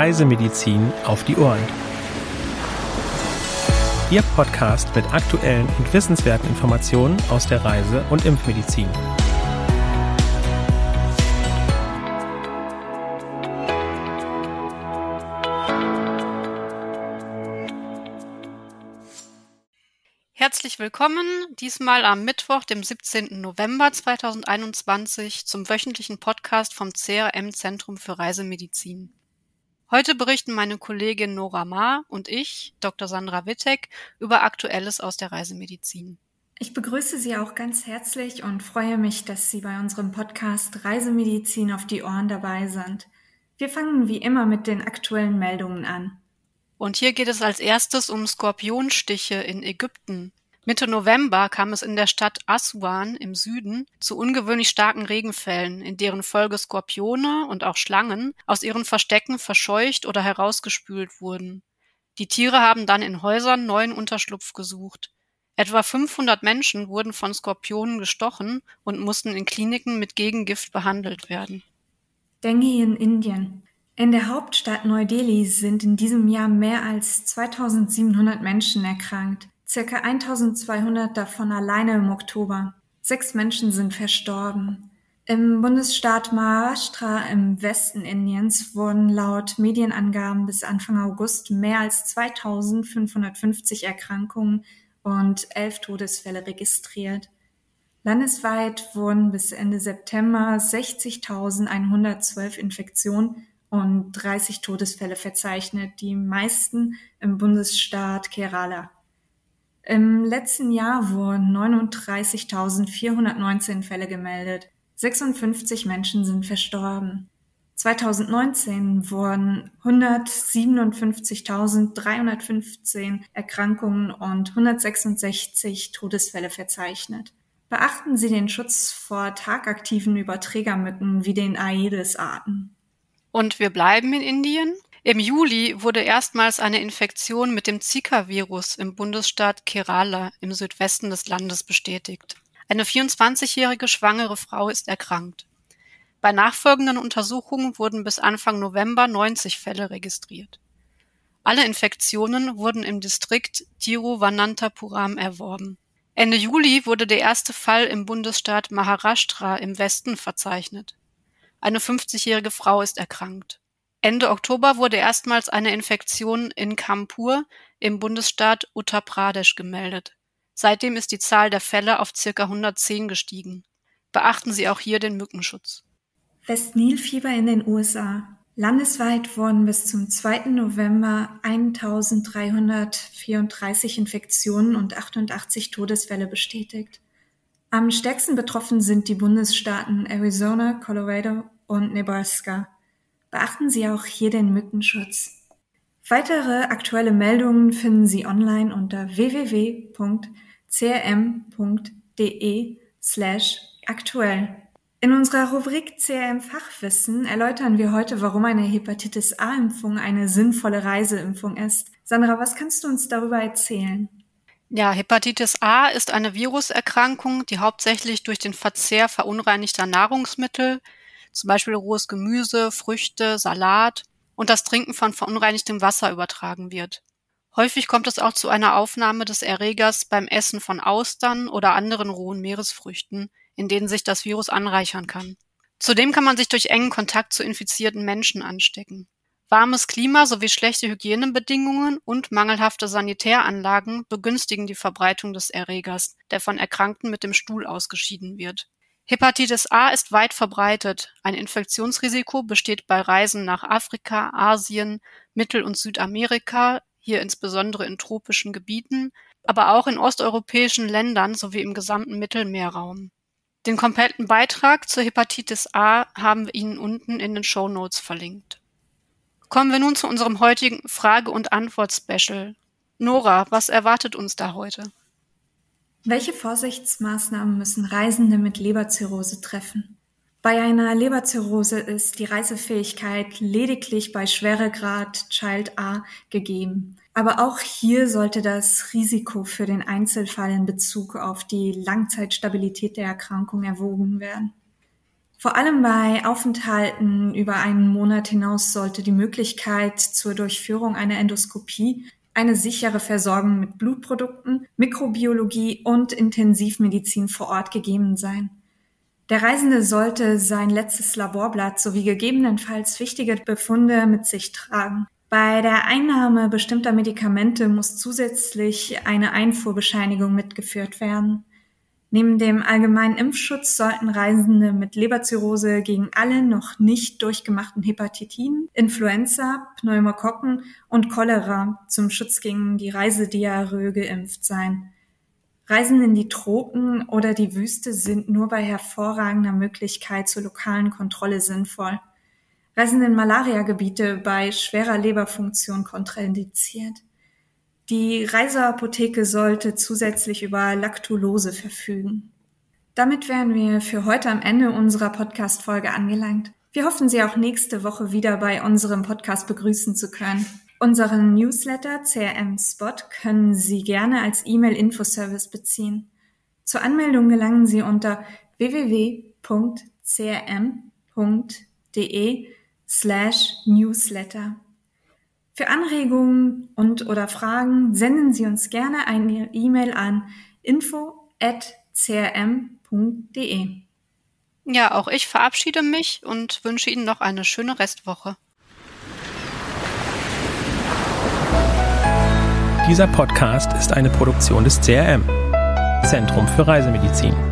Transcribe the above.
Reisemedizin auf die Ohren. Ihr Podcast mit aktuellen und wissenswerten Informationen aus der Reise- und Impfmedizin. Herzlich willkommen, diesmal am Mittwoch, dem 17. November 2021, zum wöchentlichen Podcast vom CRM Zentrum für Reisemedizin. Heute berichten meine Kollegin Nora Ma und ich, Dr. Sandra Wittek, über Aktuelles aus der Reisemedizin. Ich begrüße Sie auch ganz herzlich und freue mich, dass Sie bei unserem Podcast Reisemedizin auf die Ohren dabei sind. Wir fangen wie immer mit den aktuellen Meldungen an. Und hier geht es als erstes um Skorpionstiche in Ägypten. Mitte November kam es in der Stadt Aswan im Süden zu ungewöhnlich starken Regenfällen, in deren Folge Skorpione und auch Schlangen aus ihren Verstecken verscheucht oder herausgespült wurden. Die Tiere haben dann in Häusern neuen Unterschlupf gesucht. Etwa 500 Menschen wurden von Skorpionen gestochen und mussten in Kliniken mit Gegengift behandelt werden. Dengue in Indien. In der Hauptstadt Neu-Delhi sind in diesem Jahr mehr als 2700 Menschen erkrankt, circa 1200 davon alleine im Oktober. Sechs Menschen sind verstorben. Im Bundesstaat Maharashtra im Westen Indiens wurden laut Medienangaben bis Anfang August mehr als 2550 Erkrankungen und elf Todesfälle registriert. Landesweit wurden bis Ende September 60.112 Infektionen und 30 Todesfälle verzeichnet, die meisten im Bundesstaat Kerala. Im letzten Jahr wurden 39.419 Fälle gemeldet. 56 Menschen sind verstorben. 2019 wurden 157.315 Erkrankungen und 166 Todesfälle verzeichnet. Beachten Sie den Schutz vor tagaktiven Überträgermücken wie den Aedes-Arten. Und wir bleiben in Indien. Im Juli wurde erstmals eine Infektion mit dem Zika-Virus im Bundesstaat Kerala im Südwesten des Landes bestätigt. Eine 24-jährige schwangere Frau ist erkrankt. Bei nachfolgenden Untersuchungen wurden bis Anfang November 90 Fälle registriert. Alle Infektionen wurden im Distrikt Tiruvananthapuram erworben. Ende Juli wurde der erste Fall im Bundesstaat Maharashtra im Westen verzeichnet. Eine 50-jährige Frau ist erkrankt. Ende Oktober wurde erstmals eine Infektion in Kanpur im Bundesstaat Uttar Pradesh gemeldet. Seitdem ist die Zahl der Fälle auf ca. 110 gestiegen. Beachten Sie auch hier den Mückenschutz. Westnilfieber in den USA. Landesweit wurden bis zum 2. November 1334 Infektionen und 88 Todesfälle bestätigt. Am stärksten betroffen sind die Bundesstaaten Arizona, Colorado und Nebraska. Beachten Sie auch hier den Mückenschutz. Weitere aktuelle Meldungen finden Sie online unter www.crm.de slash aktuell. In unserer Rubrik CRM Fachwissen erläutern wir heute, warum eine Hepatitis A-Impfung eine sinnvolle Reiseimpfung ist. Sandra, was kannst du uns darüber erzählen? Ja, Hepatitis A ist eine Viruserkrankung, die hauptsächlich durch den Verzehr verunreinigter Nahrungsmittel, zum Beispiel rohes Gemüse, Früchte, Salat und das Trinken von verunreinigtem Wasser übertragen wird. Häufig kommt es auch zu einer Aufnahme des Erregers beim Essen von Austern oder anderen rohen Meeresfrüchten, in denen sich das Virus anreichern kann. Zudem kann man sich durch engen Kontakt zu infizierten Menschen anstecken. Warmes Klima sowie schlechte Hygienebedingungen und mangelhafte Sanitäranlagen begünstigen die Verbreitung des Erregers, der von Erkrankten mit dem Stuhl ausgeschieden wird. Hepatitis A ist weit verbreitet. Ein Infektionsrisiko besteht bei Reisen nach Afrika, Asien, Mittel- und Südamerika, hier insbesondere in tropischen Gebieten, aber auch in osteuropäischen Ländern sowie im gesamten Mittelmeerraum. Den kompletten Beitrag zur Hepatitis A haben wir Ihnen unten in den Show Notes verlinkt. Kommen wir nun zu unserem heutigen Frage- und Antwort-Special. Nora, was erwartet uns da heute? Welche Vorsichtsmaßnahmen müssen Reisende mit Leberzirrhose treffen? Bei einer Leberzirrhose ist die Reisefähigkeit lediglich bei Schweregrad Child A gegeben. Aber auch hier sollte das Risiko für den Einzelfall in Bezug auf die Langzeitstabilität der Erkrankung erwogen werden. Vor allem bei Aufenthalten über einen Monat hinaus sollte die Möglichkeit zur Durchführung einer Endoskopie, eine sichere Versorgung mit Blutprodukten, Mikrobiologie und Intensivmedizin vor Ort gegeben sein. Der Reisende sollte sein letztes Laborblatt sowie gegebenenfalls wichtige Befunde mit sich tragen. Bei der Einnahme bestimmter Medikamente muss zusätzlich eine Einfuhrbescheinigung mitgeführt werden. Neben dem allgemeinen Impfschutz sollten Reisende mit Leberzirrhose gegen alle noch nicht durchgemachten Hepatitiden, Influenza, Pneumokokken und Cholera zum Schutz gegen die Reisediarrhoe geimpft sein. Reisen in die Tropen oder die Wüste sind nur bei hervorragender Möglichkeit zur lokalen Kontrolle sinnvoll. Reisen in Malariagebiete bei schwerer Leberfunktion kontraindiziert. Die Reiseapotheke sollte zusätzlich über Lactulose verfügen. Damit wären wir für heute am Ende unserer Podcast-Folge angelangt. Wir hoffen, Sie auch nächste Woche wieder bei unserem Podcast begrüßen zu können. Unseren Newsletter CRM Spot können Sie gerne als E-Mail-Infoservice beziehen. Zur Anmeldung gelangen Sie unter www.crm.de slash newsletter. Für Anregungen und oder Fragen senden Sie uns gerne eine E-Mail an info@crm.de. Ja, auch ich verabschiede mich und wünsche Ihnen noch eine schöne Restwoche. Dieser Podcast ist eine Produktion des CRM, Zentrum für Reisemedizin.